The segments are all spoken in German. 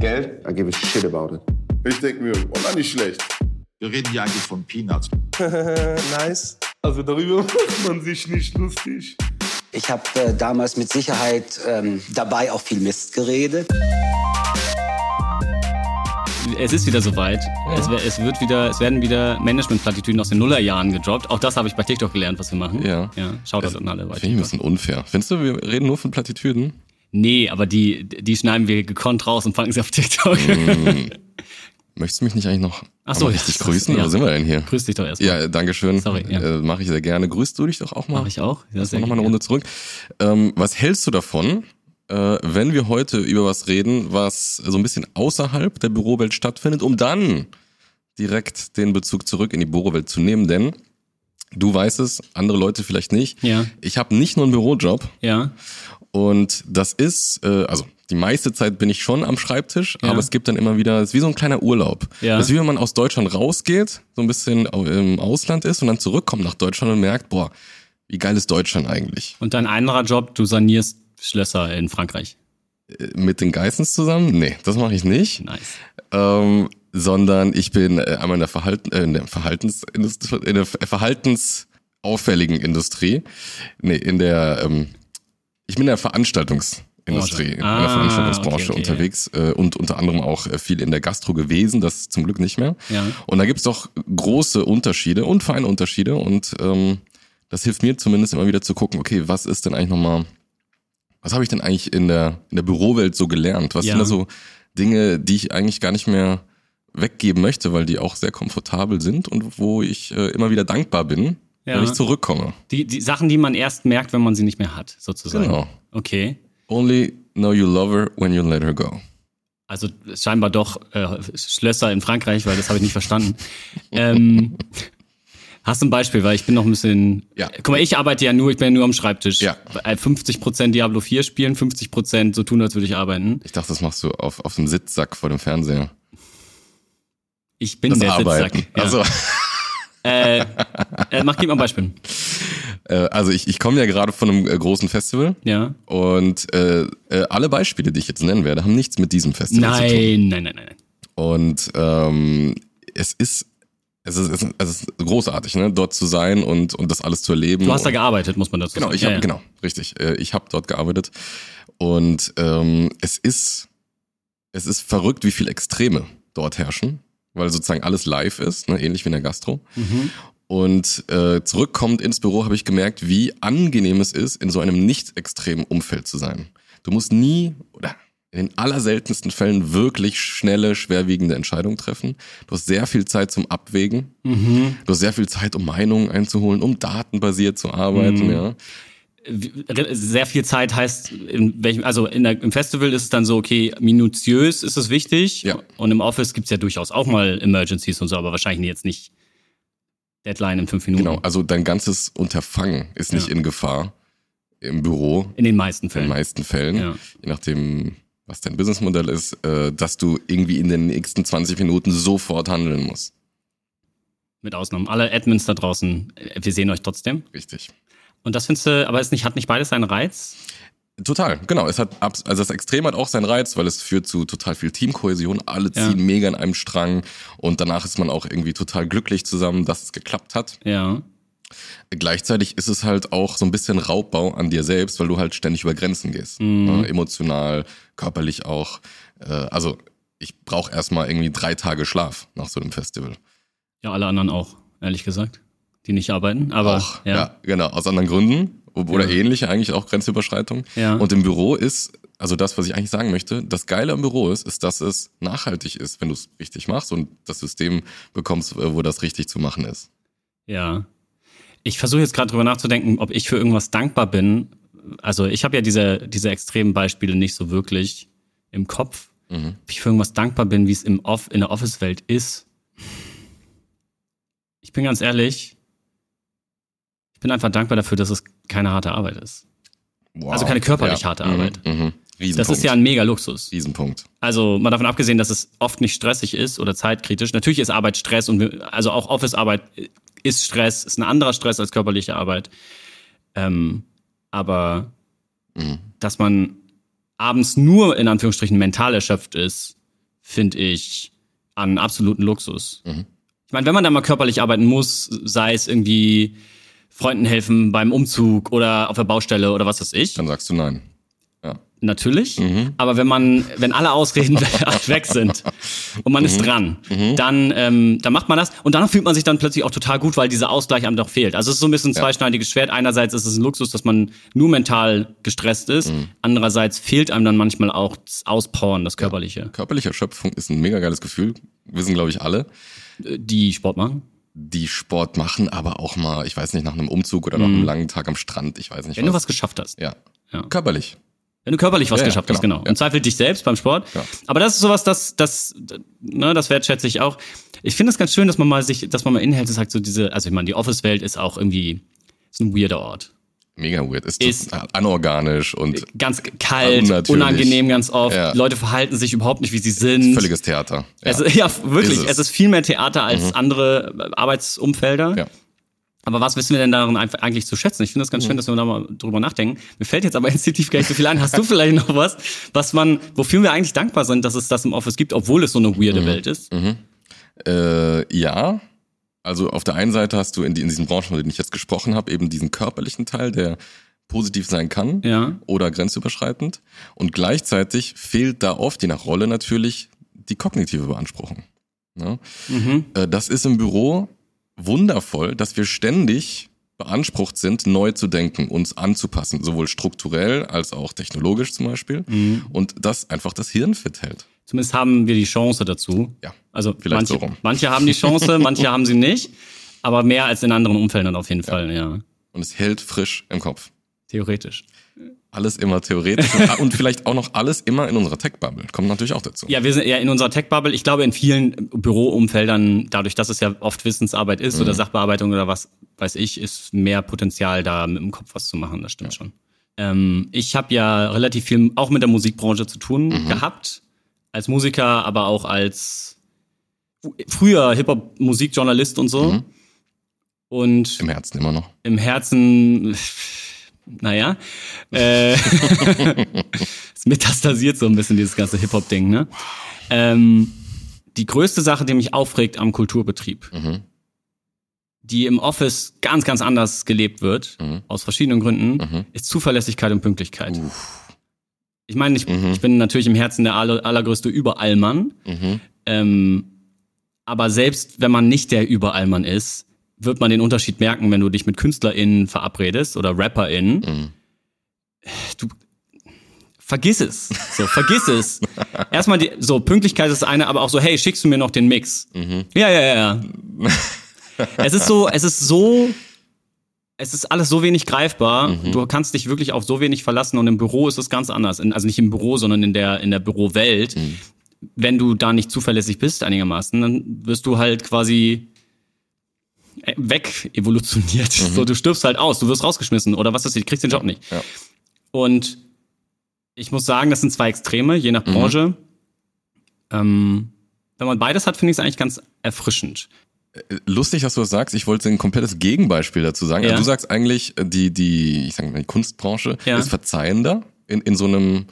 Geld? I give a shit about it. Ich denke mir, oh, na, nicht schlecht. Wir reden hier eigentlich von Peanuts. nice. Also darüber macht man sich nicht lustig. Ich habe äh, damals mit Sicherheit ähm, dabei auch viel Mist geredet. Es ist wieder soweit. Es, wer- es, wird wieder, es werden wieder Management-Plattitüden aus den Nullerjahren gedroppt. Auch das habe ich bei TikTok gelernt, was wir machen. Ja. ja Shoutout an alle. bei Finde ich ein bisschen unfair. Findest du, wir reden nur von Plattitüden? Nee, aber die, die schneiden wir gekonnt raus und packen sie auf TikTok. Möchtest du mich nicht eigentlich noch Ach so, ja, richtig das- grüßen? ja. Wo sind wir denn hier? Grüß dich doch erstmal. Ja, danke schön. Sorry, ja. Äh, Mache ich sehr gerne. Grüßt du dich doch auch mal? Mach ich auch. Ja, sehr noch mal eine. Runde zurück. Ähm, was hältst du davon, äh, wenn wir heute über was reden, was so ein bisschen außerhalb der Bürowelt stattfindet, um dann direkt den Bezug zurück in die Bürowelt zu nehmen? Denn du weißt es, andere Leute vielleicht nicht. Ja. Ich habe nicht nur einen Bürojob Ja. und das ist, äh, also die meiste Zeit bin ich schon am Schreibtisch, Ja. aber es gibt dann immer wieder, es ist wie so ein kleiner Urlaub. Ja. Das ist wie wenn man aus Deutschland rausgeht, so ein bisschen im Ausland ist und dann zurückkommt nach Deutschland und merkt, boah, wie geil ist Deutschland eigentlich? Und dein anderer Job, du sanierst Schlösser in Frankreich. Äh, Mit den Geissens zusammen? Nee, das mache ich nicht. Nice. Ähm, sondern ich bin äh, einmal in der, Verhalten, äh, in der Verhaltensindustrie, in der verhaltensauffälligen Industrie. Nee, in der, ähm, ich bin in der Veranstaltungsindustrie, in Ah, der Veranstaltungsbranche okay, okay, unterwegs äh, und unter anderem auch äh, viel in der Gastro gewesen, das zum Glück nicht mehr. Ja. Und da gibt's doch große Unterschiede und feine Unterschiede und ähm, das hilft mir zumindest immer wieder zu gucken, okay, was ist denn eigentlich nochmal, was habe ich denn eigentlich in der, in der Bürowelt so gelernt? Was Ja. sind da so Dinge, die ich eigentlich gar nicht mehr weggeben möchte, weil die auch sehr komfortabel sind und wo ich äh, immer wieder dankbar bin, Ja. wenn ich zurückkomme. Die, die Sachen, die man erst merkt, wenn man sie nicht mehr hat, sozusagen. Genau. Okay. Only know you love her when you let her go. Also scheinbar doch äh, Schlösser in Frankreich, weil das habe ich nicht verstanden. ähm, hast du ein Beispiel, weil ich bin noch ein bisschen. Ja. Guck mal, ich arbeite ja nur, ich bin ja nur am Schreibtisch. Ja. Äh, 50% Diablo 4 spielen, 50% so tun, als würde ich arbeiten. Ich dachte, das machst du auf, auf dem Sitzsack vor dem Fernseher. Ich bin Das der Arbeiten. Sitzsack. Ja. Also, Äh, äh, mach, gib mal ein Beispiel. äh, also ich, ich komme ja gerade von einem äh, großen Festival Ja. und äh, alle Beispiele, die ich jetzt nennen werde, haben nichts mit diesem Festival zu tun. Nein, nein, nein, nein. nein. Und ähm, es ist es ist, es ist, es ist großartig, ne, dort zu sein und und das alles zu erleben. Du hast da gearbeitet, muss man dazu Genau, sagen. ich habe Ja, ja. genau richtig. Ich habe dort gearbeitet und ähm, es ist es ist verrückt, wie viel Extreme dort herrschen, weil sozusagen alles live ist, ne, ähnlich wie in der Gastro. Mhm. Und äh, zurückkommend ins Büro habe ich gemerkt, wie angenehm es ist, in so einem nicht extremen Umfeld zu sein. Du musst nie oder in den allerseltensten Fällen wirklich schnelle, schwerwiegende Entscheidungen treffen. Du hast sehr viel Zeit zum Abwägen. Mhm. Du hast sehr viel Zeit, um Meinungen einzuholen, um datenbasiert zu arbeiten. Mhm. Ja. Sehr viel Zeit heißt, in welchem, also in der, im Festival ist es dann so, okay, minutiös ist es wichtig. Ja. Und im Office gibt's ja durchaus auch mal Emergencies und so, aber wahrscheinlich jetzt nicht Deadline in fünf Minuten. Genau, also dein ganzes Unterfangen ist nicht Ja. in Gefahr im Büro, In den meisten in den Fällen. meisten Fällen. Ja. Je nachdem, was dein Businessmodell ist, äh, dass du irgendwie in den nächsten 20 Minuten sofort handeln musst. Mit Ausnahmen. Alle Admins da draußen, äh, wir sehen euch trotzdem. Richtig. Und das findest du, aber es nicht, hat nicht beides seinen Reiz? Total, genau. Es hat also das Extrem hat auch seinen Reiz, weil es führt zu total viel Teamkohäsion. Alle Ja. ziehen mega in einem Strang und danach ist man auch irgendwie total glücklich zusammen, dass es geklappt hat. Ja. Gleichzeitig ist es halt auch so ein bisschen Raubbau an dir selbst, weil du halt ständig über Grenzen gehst. Mhm. Ne? Emotional, körperlich auch. Äh, also ich brauche erstmal irgendwie drei Tage Schlaf nach so einem Festival. Ja, alle anderen auch, ehrlich gesagt. Die nicht arbeiten, aber auch, ja. ja. genau, aus anderen Gründen. Oder Ja. ähnliche, eigentlich auch Grenzüberschreitung. Ja. Und im Büro ist, also das, was ich eigentlich sagen möchte, das Geile am Büro ist, ist, dass es nachhaltig ist, wenn du es richtig machst und das System bekommst, äh, wo das richtig zu machen ist. Ja. Ich versuche jetzt gerade drüber nachzudenken, ob ich für irgendwas dankbar bin. Also ich habe ja diese, diese extremen Beispiele nicht so wirklich im Kopf. Mhm. Ob ich für irgendwas dankbar bin, wie es im Off, in der Office-Welt ist. Ich bin ganz ehrlich, ich bin einfach dankbar dafür, dass es keine harte Arbeit ist. Wow. Also keine körperlich harte Mhm, Arbeit. Mhm. Riesenpunkt. Das ist ja ein mega Luxus. Riesenpunkt. Also mal davon abgesehen, dass es oft nicht stressig ist oder zeitkritisch. Natürlich ist Arbeit Stress und also auch Office-Arbeit ist Stress, ist ein anderer Stress als körperliche Arbeit. Ähm, aber Mhm. dass man abends nur in Anführungsstrichen mental erschöpft ist finde ich, an absoluten Luxus. Ich meine, wenn man da mal körperlich arbeiten muss, sei es irgendwie Freunden helfen beim Umzug oder auf der Baustelle oder was weiß ich, Dann sagst du nein. natürlich. Mhm. Aber wenn man, wenn alle Ausreden weg sind und man Mhm. ist dran, dann, ähm, dann macht man das und dann fühlt man sich dann plötzlich auch total gut, weil dieser Ausgleich einem doch fehlt. Also es ist so ein bisschen ein zweischneidiges Schwert. Einerseits ist es ein Luxus, dass man nur mental gestresst ist. Mhm. Andererseits fehlt einem dann manchmal auch das Auspowern, das Körperliche. Körperliche Erschöpfung ist ein mega geiles Gefühl. Wissen, glaube ich, alle. Äh, Die Sport machen. Die Sport machen, aber auch mal, ich weiß nicht, nach einem Umzug oder nach einem langen Tag am Strand, ich weiß nicht Mhm. Wenn du was geschafft hast. Ja. Ja. Körperlich. Wenn du körperlich was Ja, ja, geschafft hast, genau. genau. Ja. Im Zweifel dich selbst beim Sport. Aber das ist sowas, das, das, ne, das wertschätze ich auch. Ich finde es ganz schön, dass man mal sich, dass man mal inhält und sagt, so diese, also ich meine, die Office-Welt ist auch irgendwie, ist ein weirder Ort. Mega weird. Ist, Ist- anorganisch und Ganz kalt, Unnatürlich. unangenehm ganz oft. Ja. Leute verhalten sich überhaupt nicht, wie sie sind. völliges Theater. Ja. Es, ja, wirklich. Ist Es. es. Mhm. ist viel mehr Theater als andere Arbeitsumfelder. Ja. Aber was wissen wir denn darin eigentlich zu schätzen? Ich finde es ganz Mhm. schön, dass wir da mal drüber nachdenken. Mir fällt jetzt aber instinktiv gar nicht so viel ein. Hast du vielleicht noch was, was man, wofür wir eigentlich dankbar sind, dass es das im Office gibt, obwohl es so eine Mhm. weirde Welt ist? Äh, ja. Also auf der einen Seite hast du in, die, in diesen Branchen, von denen ich jetzt gesprochen habe, eben diesen körperlichen Teil, der positiv sein kann Ja. oder grenzüberschreitend. Und gleichzeitig fehlt da oft, je nach Rolle natürlich, die kognitive Beanspruchung. Ne? Mhm. Äh, Das ist im Büro wundervoll, dass wir ständig beansprucht sind, neu zu denken, uns anzupassen, sowohl strukturell als auch technologisch zum Beispiel. Mhm. Und das einfach das Hirn fit hält. Zumindest haben wir die Chance dazu. Ja, Also manche, so manche haben die Chance, manche haben sie nicht. Aber mehr als in anderen Umfeldern auf jeden Fall, ja. Und es hält frisch im Kopf. Theoretisch. Alles immer theoretisch und- vielleicht auch noch alles immer in unserer Tech-Bubble. Kommt natürlich auch dazu. Ja, wir sind eher in unserer Tech-Bubble. Ich glaube, in vielen Büroumfeldern, dadurch, dass es ja oft Wissensarbeit ist Mhm. oder Sachbearbeitung oder was weiß ich, ist mehr Potenzial da, mit dem Kopf was zu machen. Das stimmt schon. Ähm, ich habe ja relativ viel auch mit der Musikbranche zu tun Mhm. gehabt. Als Musiker, aber auch als früher Hip-Hop-Musikjournalist und so. Mhm. Und Im Herzen immer noch. im Herzen, naja, äh, es metastasiert so ein bisschen dieses ganze Hip-Hop-Ding, ne? Ähm, die größte Sache, die mich aufregt am Kulturbetrieb, Mhm. die im Office ganz, ganz anders gelebt wird, Mhm. aus verschiedenen Gründen, Mhm. ist Zuverlässigkeit und Pünktlichkeit. Ich meine, ich, Mhm. ich bin natürlich im Herzen der aller, allergrößte Überallmann, Mhm. ähm, aber selbst wenn man nicht der Überallmann ist, wird man den Unterschied merken, wenn du dich mit KünstlerInnen verabredest oder RapperInnen. Mhm. Du vergiss es. So, vergiss es. Erstmal die, so, Pünktlichkeit ist eine, aber auch so, hey, schickst du mir noch den Mix? Mhm. Ja, ja, ja, ja. es ist so, es ist so, es ist alles so wenig greifbar. Mhm. Du kannst dich wirklich auf so wenig verlassen und im Büro ist es ganz anders. In, also nicht im Büro, sondern in der, in der Bürowelt. Mhm. Wenn du da nicht zuverlässig bist einigermaßen, dann wirst du halt quasi äh, weg evolutioniert. So, du stirbst halt aus, du wirst rausgeschmissen oder was ist, du kriegst den Job nicht. Mhm. Ja. Und ich muss sagen, das sind zwei Extreme, je Mhm. nach Branche. Ähm, wenn man beides hat, finde ich es eigentlich ganz erfrischend. Lustig, dass du das sagst. Ich wollte ein komplettes Gegenbeispiel dazu sagen. Ja. Also du sagst eigentlich, äh, die, die, ich sag mal, die Kunstbranche Ja. ist verzeihender in, in so einem,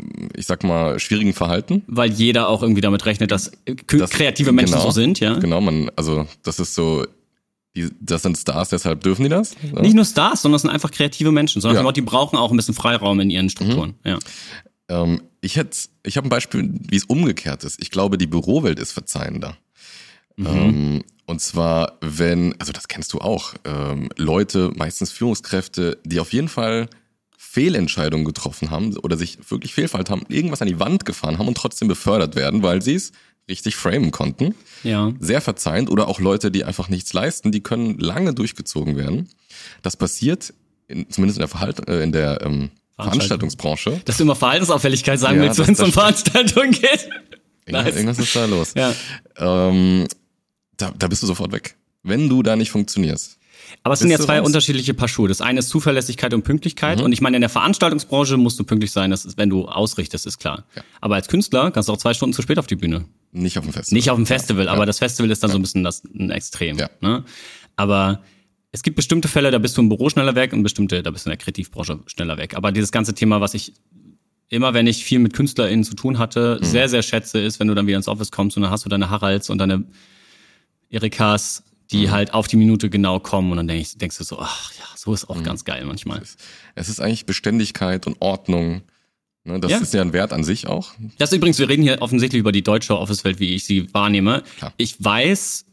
ähm, ich sag mal, schwierigen Verhalten. Weil jeder auch irgendwie damit rechnet, dass äh, Das- kreative Menschen genau, so sind, ja. Genau, man, also das ist so, die, das sind Stars, deshalb dürfen die das. ne? Nicht nur Stars, sondern es sind einfach kreative Menschen, sondern Ja. die brauchen auch ein bisschen Freiraum in ihren Strukturen. Mhm. Ja. Ähm, ich hätte, ich habe ein Beispiel, wie es umgekehrt ist. Ich glaube, die Bürowelt ist verzeihender. Mhm. Ähm, und zwar, wenn, also das kennst du auch, ähm, Leute, meistens Führungskräfte, die auf jeden Fall Fehlentscheidungen getroffen haben oder sich wirklich fehlverhalten haben, irgendwas an die Wand gefahren haben und trotzdem befördert werden, weil sie es richtig framen konnten. ja. Sehr verzeihend oder auch Leute, die einfach nichts leisten, die können lange durchgezogen werden. Das passiert in, zumindest in der, Verhalt, äh, in der ähm, Veranstaltungsbranche. Dass du immer Verhaltensauffälligkeit sagen Ja, willst, wenn es um Veranstaltungen geht. Irgendwas, Nice. irgendwas ist da los. Ja. Ähm, da, da bist du sofort weg. Wenn du da nicht funktionierst. Aber es sind ja zwei raus? unterschiedliche Paar Schuhe. Das eine ist Zuverlässigkeit und Pünktlichkeit. Mhm. Und ich meine, in der Veranstaltungsbranche musst du pünktlich sein, das ist, wenn du ausrichtest, ist klar. Ja. Aber als Künstler kannst du auch zwei Stunden zu spät auf die Bühne. Nicht auf dem Festival. Nicht auf dem Festival, Ja. aber das Festival ist dann so ein bisschen das ein Extrem. Ja. Ne? Aber es gibt bestimmte Fälle, da bist du im Büro schneller weg und bestimmte, da bist du in der Kreativbranche schneller weg. Aber dieses ganze Thema, was ich immer wenn ich viel mit KünstlerInnen zu tun hatte, sehr, sehr schätze, ist, wenn du dann wieder ins Office kommst und dann hast du deine Haralds und deine Erikas, die halt auf die Minute genau kommen und dann denk ich, denkst du so, ach ja, so ist auch ganz geil manchmal. Es ist eigentlich Beständigkeit und Ordnung. Ne, das Ja. ist ja ein Wert an sich auch. Das ist übrigens, wir reden hier offensichtlich über die deutsche Office-Welt, wie ich sie wahrnehme. Klar. Ich weiß,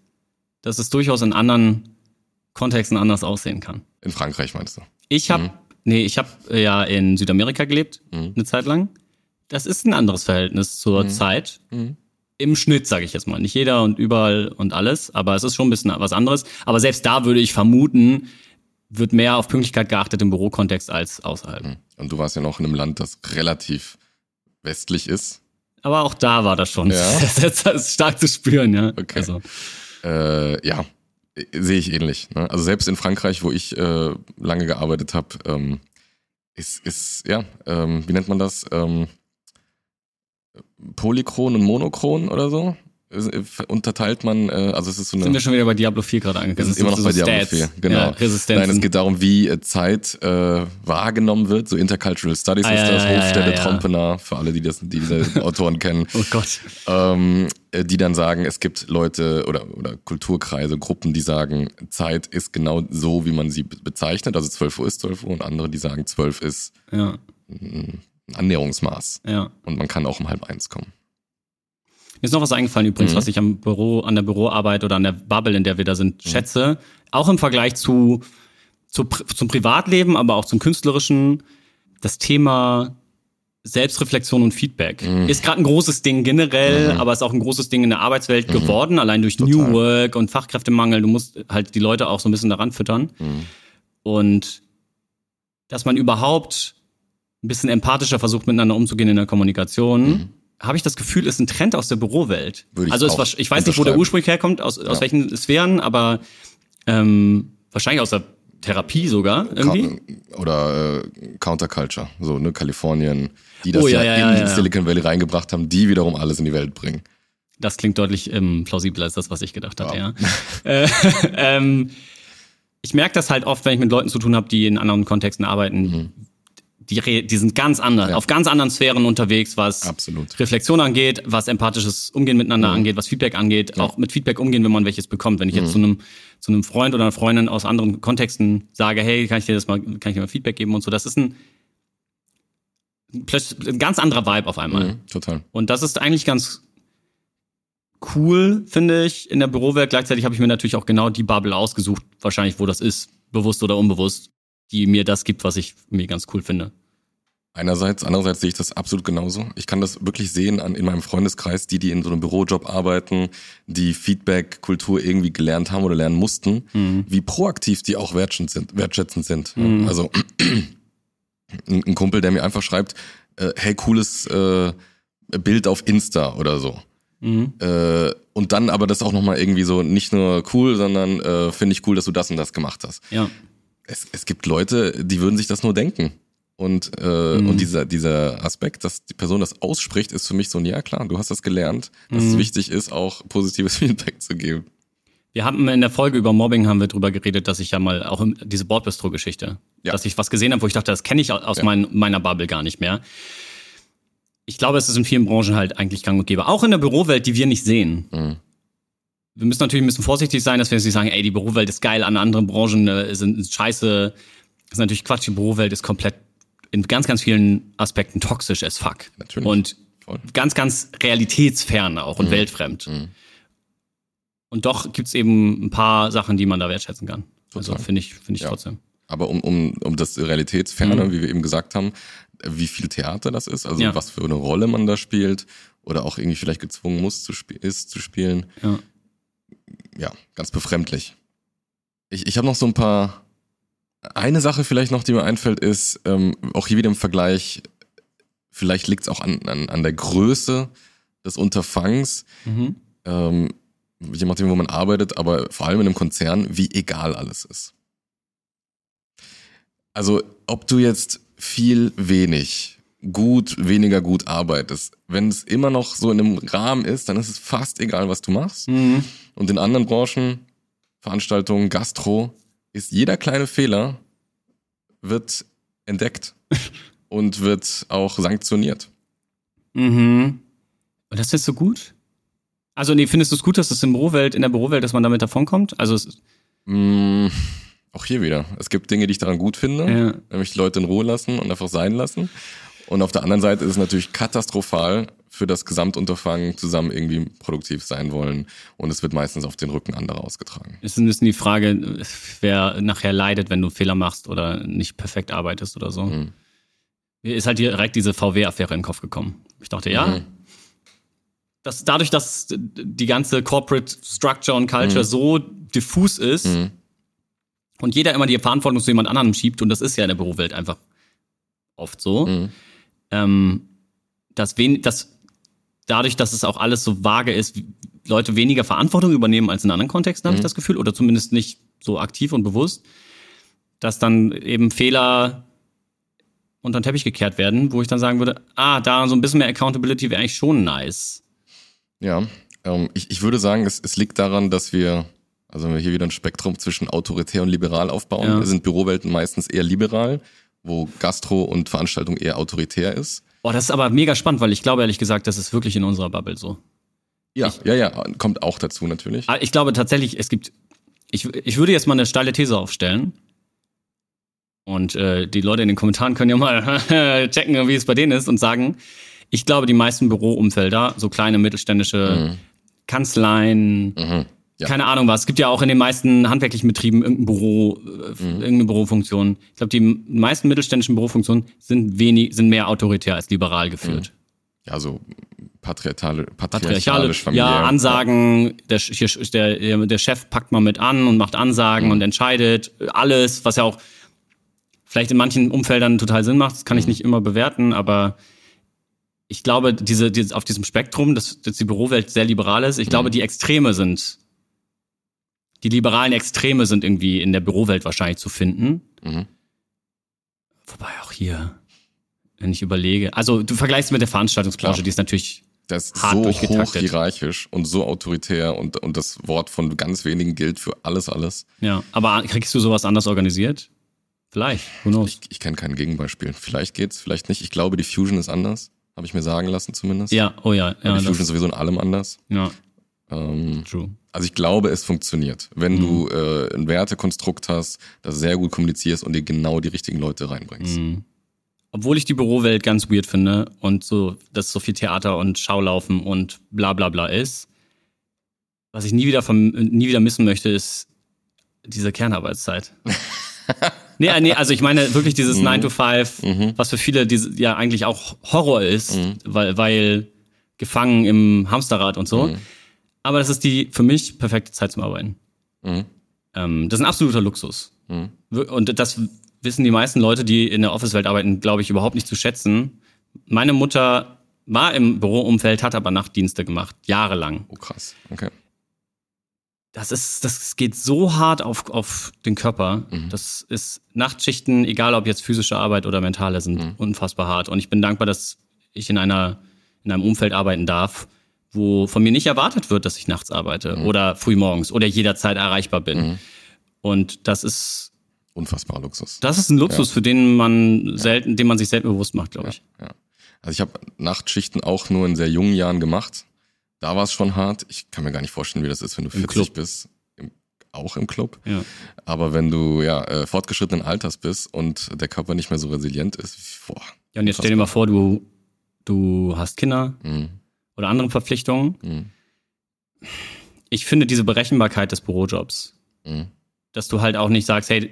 dass es durchaus in anderen Kontexten anders aussehen kann. In Frankreich meinst du? Ich habe, nee, ich habe ja in Südamerika gelebt, Mhm. eine Zeit lang. Das ist ein anderes Verhältnis zur Zeit. Im Schnitt, sage ich jetzt mal. Nicht jeder und überall und alles, aber es ist schon ein bisschen was anderes. Aber selbst da würde ich vermuten, wird mehr auf Pünktlichkeit geachtet im Bürokontext als außerhalb. Und du warst ja noch in einem Land, das relativ westlich ist. Aber auch da war das schon Ja. das ist stark zu spüren, ja. Okay. Also, Äh, ja, äh, sehe ich ähnlich. Ne? Also selbst in Frankreich, wo ich äh, lange gearbeitet habe, ähm, ist, ist, ja, ähm, wie nennt man das? Ähm, Polychron und Monochron oder so? Unterteilt man, äh, also es ist so eine. sind wir schon wieder bei Diablo 4 gerade angekommen. Es ist immer noch bei Diablo 4, genau. Ja, Resistenzen. Nein, es geht darum, wie äh, Zeit äh, wahrgenommen wird. So Intercultural Studies Ah, ist ja, das, ja, Hofstelle ja. Trompener, für alle, die, das, die diese Autoren kennen. oh Gott. ähm, äh, die dann sagen, es gibt Leute oder, oder Kulturkreise, Gruppen, die sagen, Zeit ist genau so, wie man sie be- bezeichnet. Also 12 Uhr ist 12 Uhr und andere, die sagen, 12 ist Ja, Annäherungsmaß. ja. Und man kann auch um halb eins kommen. Mir ist noch was eingefallen übrigens, Mhm. was ich am Büro, an der Büroarbeit oder an der Bubble, in der wir da sind, schätze. Auch im Vergleich zu, zu zum Privatleben, aber auch zum künstlerischen. Das Thema Selbstreflexion und Feedback Mhm. ist gerade ein großes Ding generell, aber ist auch ein großes Ding in der Arbeitswelt Mhm. geworden, allein durch New Work und Fachkräftemangel. Du musst halt die Leute auch so ein bisschen daran füttern. Mhm. Und dass man überhaupt ein bisschen empathischer versucht, miteinander umzugehen in der Kommunikation, habe ich das Gefühl, ist ein Trend aus der Bürowelt. Mhm. Würde ich also auch wahrsch- ich weiß nicht, wo der. Ursprung herkommt, aus, aus Ja. welchen Sphären, aber ähm, wahrscheinlich aus der Therapie sogar irgendwie. Oder äh, Counterculture, so, ne, Kalifornien, die das Oh, ja, ja, ja, in. Silicon Valley reingebracht haben, die wiederum alles in die Welt bringen. Das klingt deutlich ähm, plausibler als das, was ich gedacht hatte, Ja. äh, ähm, ich merke das halt oft, wenn ich mit Leuten zu tun habe, die in anderen Kontexten arbeiten. Die, die sind ganz anders, Mhm. Ja. auf ganz anderen Sphären unterwegs, was Absolut. Reflexion angeht, was empathisches Umgehen miteinander Mhm. angeht, was Feedback angeht, auch mit Feedback umgehen, wenn man welches bekommt. Wenn ich jetzt zu einem zu einem Freund oder einer Freundin aus anderen Kontexten sage, hey, kann ich dir das mal, kann ich dir mal Feedback geben und so, das ist ein plötzlich ein ganz anderer Vibe auf einmal. Mhm, total. Und das ist eigentlich ganz cool, finde ich, in der Bürowelt. Gleichzeitig habe ich mir natürlich auch genau die Bubble ausgesucht, wahrscheinlich, wo das ist, bewusst oder unbewusst, die mir das gibt, was ich mir ganz cool finde. Einerseits, andererseits sehe ich das absolut genauso. Ich kann das wirklich sehen an, in meinem Freundeskreis, die, die in so einem Bürojob arbeiten, die Feedback-Kultur irgendwie gelernt haben oder lernen mussten, wie proaktiv die auch wertschätzend sind. Wertschätzend sind. Also ein, ein Kumpel, der mir einfach schreibt, äh, hey, cooles äh, Bild auf Insta oder so. Mhm. Äh, und dann aber das auch nochmal irgendwie so nicht nur cool, sondern äh, finde ich cool, dass du das und das gemacht hast Ja. es, es gibt Leute, die würden sich das nur denken. Und, äh, Mhm. und dieser, dieser Aspekt, dass die Person das ausspricht, ist für mich so ein, ja klar, du hast das gelernt, dass Mhm. es wichtig ist, auch positives Feedback zu geben. Wir haben in der Folge über Mobbing haben wir drüber geredet, dass ich ja mal auch diese Bordbistro-Geschichte, Ja. dass ich was gesehen habe, wo ich dachte, das kenne ich aus Ja. mein, meiner Bubble gar nicht mehr. Ich glaube, es ist in vielen Branchen halt eigentlich gang und gäbe. Auch in der Bürowelt, die wir nicht sehen. Mhm. Wir müssen natürlich ein bisschen vorsichtig sein, dass wir jetzt nicht sagen, ey, die Bürowelt ist geil, an anderen Branchen äh, sind scheiße. Das ist natürlich Quatsch, die Bürowelt ist komplett in ganz, ganz vielen Aspekten toxisch as fuck. Natürlich. Und Voll. ganz, ganz realitätsfern auch und weltfremd. Mhm. Und doch gibt's eben ein paar Sachen, die man da wertschätzen kann. Also Total. finde ich, finde ich Ja. trotzdem. Aber um, um, um das Realitätsferne, Mhm. wie wir eben gesagt haben, wie viel Theater das ist, also Ja. was für eine Rolle man da spielt oder auch irgendwie vielleicht gezwungen muss zu sp ist zu spielen, Ja. ja, ganz befremdlich. Ich, ich habe noch so ein paar. Eine Sache vielleicht noch, die mir einfällt, ist ähm, auch hier wieder im Vergleich. Vielleicht liegt es auch an, an, an der Größe des Unterfangs, Mhm. ähm, je nachdem, wo man arbeitet, aber vor allem in einem Konzern, wie egal alles ist. Also, ob du jetzt viel, wenig, gut, weniger gut arbeitest, wenn es immer noch so in einem Rahmen ist, dann ist es fast egal, was du machst. Mhm. Und in anderen Branchen, Veranstaltungen, Gastro, ist jeder kleine Fehler wird entdeckt. und wird auch sanktioniert. Mhm. Und das ist so gut? Also, nee, findest du es gut, dass es im Bürowelt, in der Bürowelt, dass man damit davonkommt? Also, es, Mm, auch hier wieder. Es gibt Dinge, die ich daran gut finde, Ja. nämlich die Leute in Ruhe lassen und einfach sein lassen. Und auf der anderen Seite ist es natürlich katastrophal für das Gesamtunterfangen zusammen irgendwie produktiv sein wollen. Und es wird meistens auf den Rücken anderer ausgetragen. ist ein bisschen die Frage, wer nachher leidet, wenn du Fehler machst oder nicht perfekt arbeitest oder so. Mhm. Mir ist halt direkt diese VW-Affäre in den Kopf gekommen. Ich dachte, ja, Mhm. dass dadurch, dass die ganze Corporate Structure und Culture Mhm. so diffus ist Mhm. und jeder immer die Verantwortung zu jemand anderem schiebt, und das ist ja in der Bürowelt einfach oft so, Mhm. ähm, dass, wen, dass dadurch, dass es auch alles so vage ist, Leute weniger Verantwortung übernehmen als in anderen Kontexten, habe ich das Gefühl, oder zumindest nicht so aktiv und bewusst, dass dann eben Fehler unter den Teppich gekehrt werden, wo ich dann sagen würde, ah, da so ein bisschen mehr Accountability wäre eigentlich schon nice. Ja, ähm, ich, ich würde sagen, es, es liegt daran, dass wir, also wenn wir hier wieder ein Spektrum zwischen autoritär und liberal aufbauen, Ja. sind Bürowelten meistens eher liberal, wo Gastro und Veranstaltung eher autoritär ist. Boah, das ist aber mega spannend, weil ich glaube ehrlich gesagt, das ist wirklich in unserer Bubble so. Ja, ja, ja, kommt auch dazu natürlich. Ah, Ich glaube tatsächlich, es gibt. Ich, ich würde jetzt mal eine steile These aufstellen. Und äh, die Leute in den Kommentaren können ja mal checken, wie es bei denen ist und sagen, ich glaube, die meisten Büroumfelder, so kleine mittelständische Kanzleien, Mhm. Ja. keine Ahnung was. Es gibt ja auch in den meisten handwerklichen Betrieben irgendein Büro, äh, irgendeine Bürofunktion. Ich glaube, die meisten mittelständischen Bürofunktionen sind wenig, sind mehr autoritär als liberal geführt. Ja, so patriarchale, patriarchale, patriarchalisch familiär. ja, Ansagen, der, der, der Chef packt mal mit an und macht Ansagen Mhm. und entscheidet alles, was ja auch vielleicht in manchen Umfeldern total Sinn macht, das kann ich Mhm. nicht immer bewerten, aber ich glaube, diese, diese auf diesem Spektrum, dass, dass die Bürowelt sehr liberal ist, ich glaube, Mhm. die Extreme sind, die liberalen Extreme sind irgendwie in der Bürowelt wahrscheinlich zu finden. Mhm. Wobei auch hier, wenn ich überlege, also du vergleichst mit der Veranstaltungsbranche, Klar. die ist natürlich Das ist hart so hoch hierarchisch und so autoritär und, und das Wort von ganz wenigen gilt für alles, alles. Ja, aber kriegst du sowas anders organisiert? Vielleicht, who knows? Ich, ich kenne kein Gegenbeispiel. Vielleicht geht's, vielleicht nicht. Ich glaube, die Fusion ist anders. Habe ich mir sagen lassen zumindest. Ja, oh ja, ja, die Fusion ist sowieso in allem anders. ja, Ähm, true. Also ich glaube, es funktioniert. Wenn du Mhm. äh, ein Wertekonstrukt hast, das sehr gut kommunizierst und dir genau die richtigen Leute reinbringst. Mhm. Obwohl ich die Bürowelt ganz weird finde und so, dass so viel Theater und Schaulaufen und bla bla bla ist. Was ich nie wieder vom, nie wieder missen möchte, ist diese Kernarbeitszeit. nee, nee, also ich meine wirklich dieses 9 to 5, was für viele diese, ja eigentlich auch Horror ist, weil, weil gefangen im Hamsterrad und so. Aber das ist die für mich perfekte Zeit zum Arbeiten. Mhm. Ähm, das ist ein absoluter Luxus. Mhm. Und das wissen die meisten Leute, die in der Office-Welt arbeiten, glaube ich, überhaupt nicht zu schätzen. Meine Mutter war im Büroumfeld, hat aber Nachtdienste gemacht, jahrelang. Oh krass. Okay. Das ist, das geht so hart auf, auf den Körper. Das ist Nachtschichten, egal ob jetzt physische Arbeit oder mentale, sind unfassbar hart. Und ich bin dankbar, dass ich in einer, in einem Umfeld arbeiten darf, wo von mir nicht erwartet wird, dass ich nachts arbeite oder frühmorgens oder jederzeit erreichbar bin. Und das ist, Unfassbarer Luxus. das ist ein Luxus, für den man selten, den man sich selten bewusst macht, glaube ich. Ja. Also ich habe Nachtschichten auch nur in sehr jungen Jahren gemacht. Da war es schon hart. Ich kann mir gar nicht vorstellen, wie das ist, wenn du 40 Club. bist. Im, auch im Club. Ja. Aber wenn du ja äh, fortgeschrittenen Alters bist und der Körper nicht mehr so resilient ist, boah. Ja, und jetzt stell dir mal vor, du, du hast Kinder Mhm. Oder andere Verpflichtungen. Mhm. Ich finde diese Berechenbarkeit des Bürojobs, Mhm. dass du halt auch nicht sagst, hey,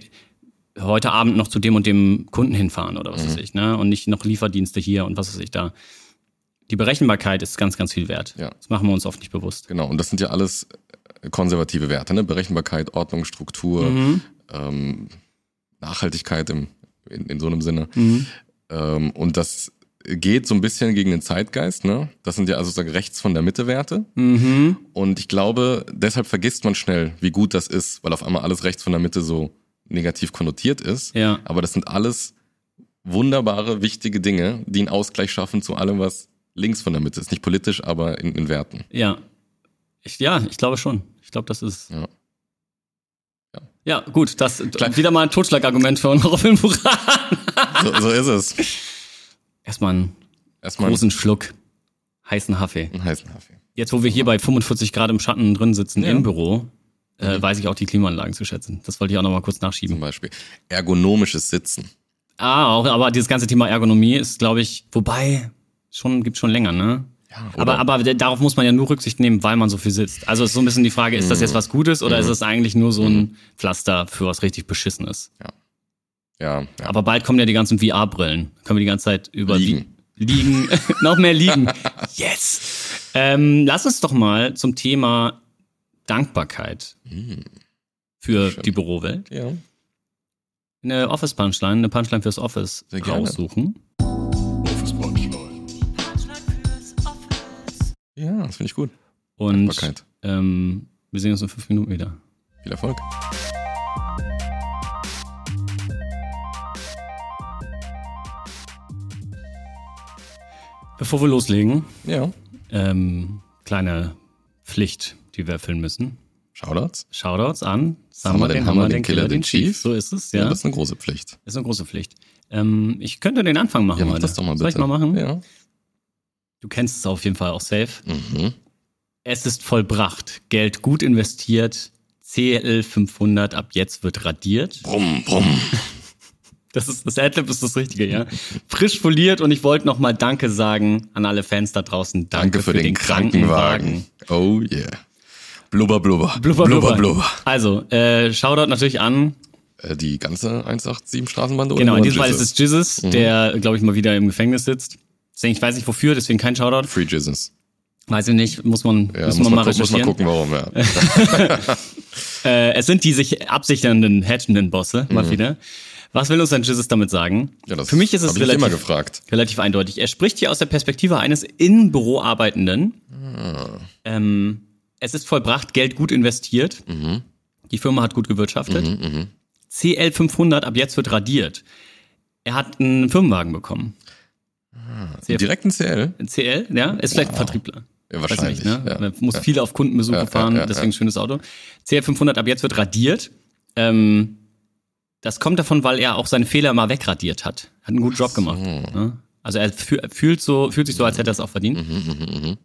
heute Abend noch zu dem und dem Kunden hinfahren oder was weiß ich, ne? Und nicht noch Lieferdienste hier und was weiß ich da. Die Berechenbarkeit ist ganz, ganz viel wert. Ja. Das machen wir uns oft nicht bewusst. Genau, und das sind ja alles äh, konservative Werte, ne? Berechenbarkeit, Ordnung, Struktur, Mhm. ähm, Nachhaltigkeit im, in, in so einem Sinne. Mhm. Ähm, und das geht so ein bisschen gegen den Zeitgeist, ne? Das sind ja also sozusagen rechts von der Mitte Werte. Mhm. Und ich glaube, deshalb vergisst man schnell, wie gut das ist, weil auf einmal alles rechts von der Mitte so negativ konnotiert ist. Ja. Aber das sind alles wunderbare, wichtige Dinge, die einen Ausgleich schaffen zu allem, was links von der Mitte ist. Nicht politisch, aber in, in Werten. Ja. Ich, ja, ich glaube schon. Ich glaube, das ist. Ja. Ja, gut, das Klar. wieder mal ein Totschlagargument für unsere Filmbuchraten. So, so ist es. Erstmal einen Erstmal großen Schluck heißen Kaffee. einen heißen Kaffee. Jetzt, wo wir hier bei 45 Grad im Schatten drin sitzen Ja. im Büro, äh, weiß ich auch die Klimaanlagen zu schätzen. Das wollte ich auch noch mal kurz nachschieben. Zum Beispiel. Ergonomisches Sitzen. Ah, auch, aber dieses ganze Thema Ergonomie ist, glaube ich, wobei, schon, gibt schon länger, ne? Ja, aber, aber darauf muss man ja nur Rücksicht nehmen, weil man so viel sitzt. Also ist so ein bisschen die Frage, ist das Mhm. jetzt was Gutes oder ist es eigentlich nur so ein Pflaster für was richtig Beschissenes? ja, ja. Aber bald kommen ja die ganzen VR-Brillen. Können wir die ganze Zeit über Liegen. Liegen, noch mehr liegen. Yes. Ähm, lass uns doch mal zum Thema Dankbarkeit für Mhm. Schön. die Bürowelt ja. eine Office-Punchline, eine Punchline fürs Office Sehr gerne. raussuchen. Ja, das finde ich gut. Und Dankbarkeit. ähm, wir sehen uns in fünf Minuten wieder. Viel Erfolg. Bevor wir loslegen, Ja. ähm, kleine Pflicht, die wir erfüllen müssen. Shoutouts. Shoutouts an Summer, den Hammer, den Killer, den Chief. So ist es, Ja. ja. das ist eine große Pflicht. ist eine große Pflicht. Ähm, ich könnte den Anfang machen Ja, mach heute. das doch mal bitte. Soll ich mal machen? Ja. Du kennst es auf jeden Fall auch safe. Mhm. Es ist vollbracht. Geld gut investiert. CL 500 ab jetzt wird radiert. Brumm, brumm. Das ist das Adlib ist das Richtige, ja. Frisch foliert und ich wollte noch mal Danke sagen an alle Fans da draußen. Danke für, den, Krankenwagen. Oh yeah. Blubber, blubber. Blubber, blubber. blubber. Also, äh, Shoutout natürlich an, Äh, die ganze 187 Straßenbande genau, in oder diesem Fall ist Jesus? es Jizzes, der, glaube ich, mal wieder im Gefängnis sitzt. Deswegen, ich weiß nicht wofür, deswegen kein Shoutout. Free Jesus. Weiß ich nicht, muss man, Ja, muss, man mal gucken, muss man recherchieren. gucken, warum, ja. Äh, es sind die sich absichernden, hedgenden Bosse, mal wieder. Was will uns denn Jesus damit sagen? Mhm. ja das Für mich ist es relativ, gefragt. relativ eindeutig. Er spricht hier aus der Perspektive eines in Büro Arbeitenden. Ah. Ähm, es ist vollbracht, Geld gut investiert. Mhm. Die Firma hat gut gewirtschaftet. CL 500 ab jetzt wird radiert. Er hat einen Firmenwagen bekommen. Sehr- Direkt ein CL? CL, ja, ist vielleicht ein Vertriebler. Ja, wahrscheinlich. ich nicht, ne? ja. Er muss viel auf Kundenbesuche Ja, ja, fahren, ja, deswegen ja. schönes Auto. CL 500 ab jetzt wird radiert. Ähm, das kommt davon, weil er auch seine Fehler mal wegradiert hat. Hat einen guten Job gemacht. Ne? Also er fü- fühlt so, fühlt sich so, als hätte er es auch verdient. Mhm,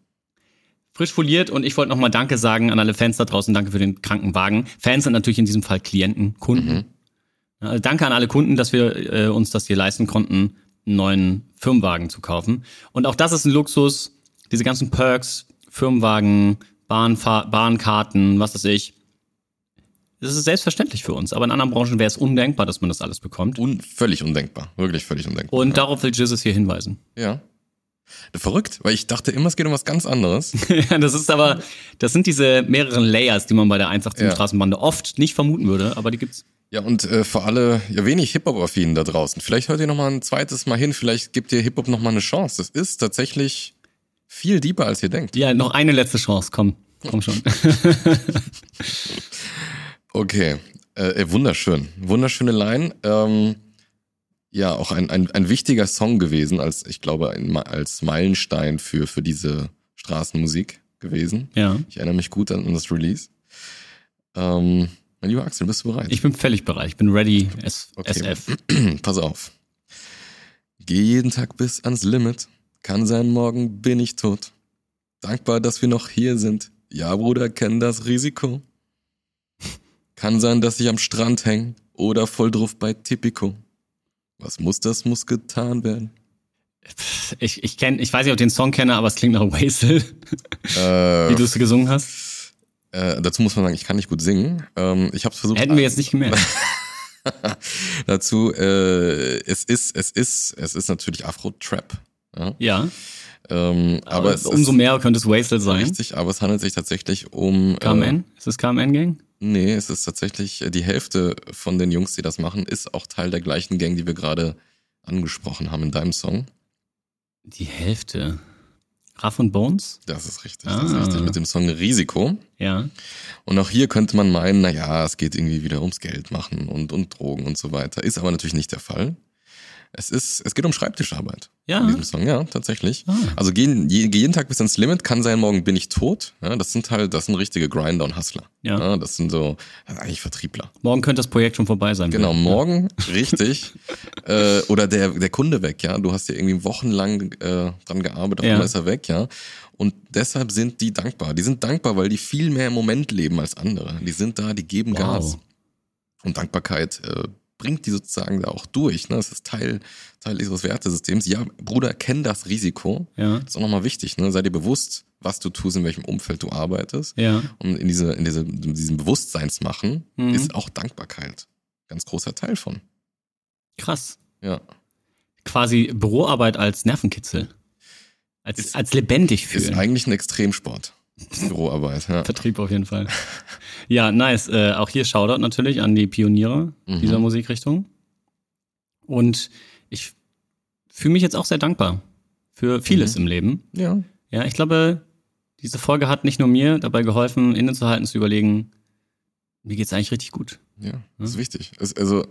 Frisch foliert und ich wollte nochmal Danke sagen an alle Fans da draußen. Danke für den Krankenwagen. Fans sind natürlich in diesem Fall Klienten, Kunden. Ja, Also danke an alle Kunden, dass wir äh, uns das hier leisten konnten, einen neuen Firmenwagen zu kaufen. Und auch das ist ein Luxus. Diese ganzen Perks, Firmenwagen, Bahnfahr Bahnkarten, was weiß ich. Das ist selbstverständlich für uns. Aber in anderen Branchen wäre es undenkbar, dass man das alles bekommt. Un völlig undenkbar. Wirklich völlig undenkbar. Und darauf will Jesus hier hinweisen. ja. Verrückt, weil ich dachte immer, es geht um was ganz anderes. ja, das ist aber, das sind diese mehreren Layers, die man bei der 187 Ja. Straßenbande oft nicht vermuten würde, aber die gibt's. Ja, und äh, für alle ja, wenig Hip-Hop-Affinen da draußen, vielleicht hört ihr noch mal ein zweites Mal hin, vielleicht gibt ihr Hip-Hop noch mal eine Chance. Das ist tatsächlich viel deeper, als ihr denkt. Ja, noch eine letzte Chance, komm. Komm schon. Okay, äh, äh, wunderschön. Wunderschöne Line. Ähm, ja, auch ein, ein, ein wichtiger Song gewesen, als ich glaube, ein, als Meilenstein für, für diese Straßenmusik gewesen. ja. Ich erinnere mich gut an, an das Release. Ähm, mein lieber Axel, bist du bereit? Ich bin völlig bereit. Ich bin ready S Okay. SF. Pass auf. Geh jeden Tag bis ans Limit. Kann sein, morgen bin ich tot. Dankbar, dass wir noch hier sind. Ja, Bruder, kenn das Risiko. Kann sein, dass ich am Strand häng oder voll drauf bei Tipico. Was muss, das muss getan werden. Ich, ich kenn, ich weiß nicht, ob ich den Song kenne, aber es klingt nach Wastel, Äh, wie du es gesungen hast. äh, dazu muss man sagen, ich kann nicht gut singen. Ähm, ich habe versucht. Hätten wir jetzt nicht gemerkt. dazu. Äh, es ist, es ist, es ist natürlich Afro-Trap. Ja? Ja. Ähm, aber, Aber, umso ist, mehr könnte es Wastel sein. Richtig, aber es handelt sich tatsächlich um. Äh, KMN? Ist es KMN-Gang? Nee, es ist tatsächlich äh, die Hälfte von den Jungs, die das machen, ist auch Teil der gleichen Gang, die wir gerade angesprochen haben in deinem Song. Die Hälfte. Raff und Bones? Das ist richtig. Das ist Ah. richtig mit dem Song Risiko. Ja. Und auch hier könnte man meinen, na ja, es geht irgendwie wieder ums Geld machen und, und Drogen und so weiter. Ist aber natürlich nicht der Fall. Es ist, es geht um Schreibtischarbeit. Ja. In diesem Song, ja, tatsächlich. Also gehen, je, geh jeden Tag bis ins Limit, kann sein, morgen bin ich tot. Ja, das sind halt, das sind richtige Grinder und Hustler. Ja. das sind so, das sind eigentlich Vertriebler. Morgen könnte das Projekt schon vorbei sein. Genau, Ja. morgen, richtig. äh, oder der, der Kunde weg, ja. Du hast ja irgendwie wochenlang äh, dran gearbeitet, Ja. einmal ist er weg, ja. Und deshalb sind die dankbar. Die sind dankbar, weil die viel mehr im Moment leben als andere. Die sind da, die geben Wow. Gas. Und Dankbarkeit äh, bringt die sozusagen da auch durch. Ne? Das ist Teil, Teil ihres Wertesystems. Ja, Bruder, kenn das Risiko. Ja. Das ist auch nochmal wichtig. Ne? Sei dir bewusst, was du tust, in welchem Umfeld du arbeitest. Ja. Und in, diese, in, diese, in diesem Bewusstseinsmachen Mhm. ist auch Dankbarkeit ganz großer Teil von. Krass. Ja. Quasi Büroarbeit als Nervenkitzel. Als, Ist- als lebendig Ist fühlen. eigentlich ein Extremsport. Büroarbeit, ja. Vertrieb auf jeden Fall. Ja, nice. Äh, auch hier Shoutout natürlich an die Pioniere Mhm. dieser Musikrichtung. Und ich fühle mich jetzt auch sehr dankbar für vieles Mhm. im Leben. Ja. Ja, ich glaube, diese Folge hat nicht nur mir dabei geholfen, innezuhalten, zu überlegen, mir geht's eigentlich richtig gut. Ja, das ist wichtig. Es, also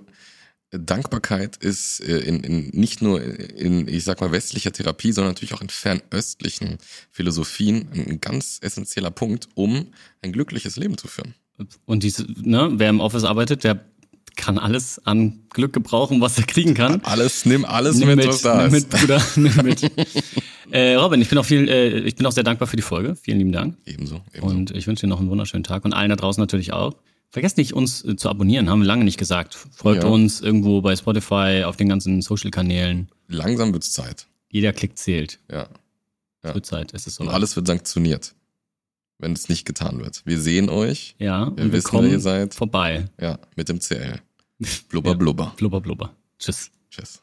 Dankbarkeit ist äh, in, in, nicht nur in, ich sag mal, westlicher Therapie, sondern natürlich auch in fernöstlichen Philosophien ein ganz essentieller Punkt, um ein glückliches Leben zu führen. Und diese, ne, wer im Office arbeitet, der kann alles an Glück gebrauchen, was er kriegen kann. Alles, nimm alles Nimm mit, was da nimm ist. mit, Bruder, nimm mit. äh, Robin, ich bin auch viel, äh, ich bin auch sehr dankbar für die Folge. Vielen lieben Dank. Ebenso, ebenso. Und ich wünsche dir noch einen wunderschönen Tag und allen da draußen natürlich auch. Vergesst nicht, uns äh, zu abonnieren, haben wir lange nicht gesagt. Folgt Ja. uns irgendwo bei Spotify, auf den ganzen Social-Kanälen. Langsam wird's Zeit. Jeder Klick zählt. Ja. Es Ja. wird Zeit, es ist so. Und alles wird sanktioniert, wenn es nicht getan wird. Wir sehen euch, ja, wir wir wissen, kommen wer ihr seid. vorbei. ja, mit dem CL. Blubber, Ja. blubber. Blubber, blubber. Tschüss. Tschüss.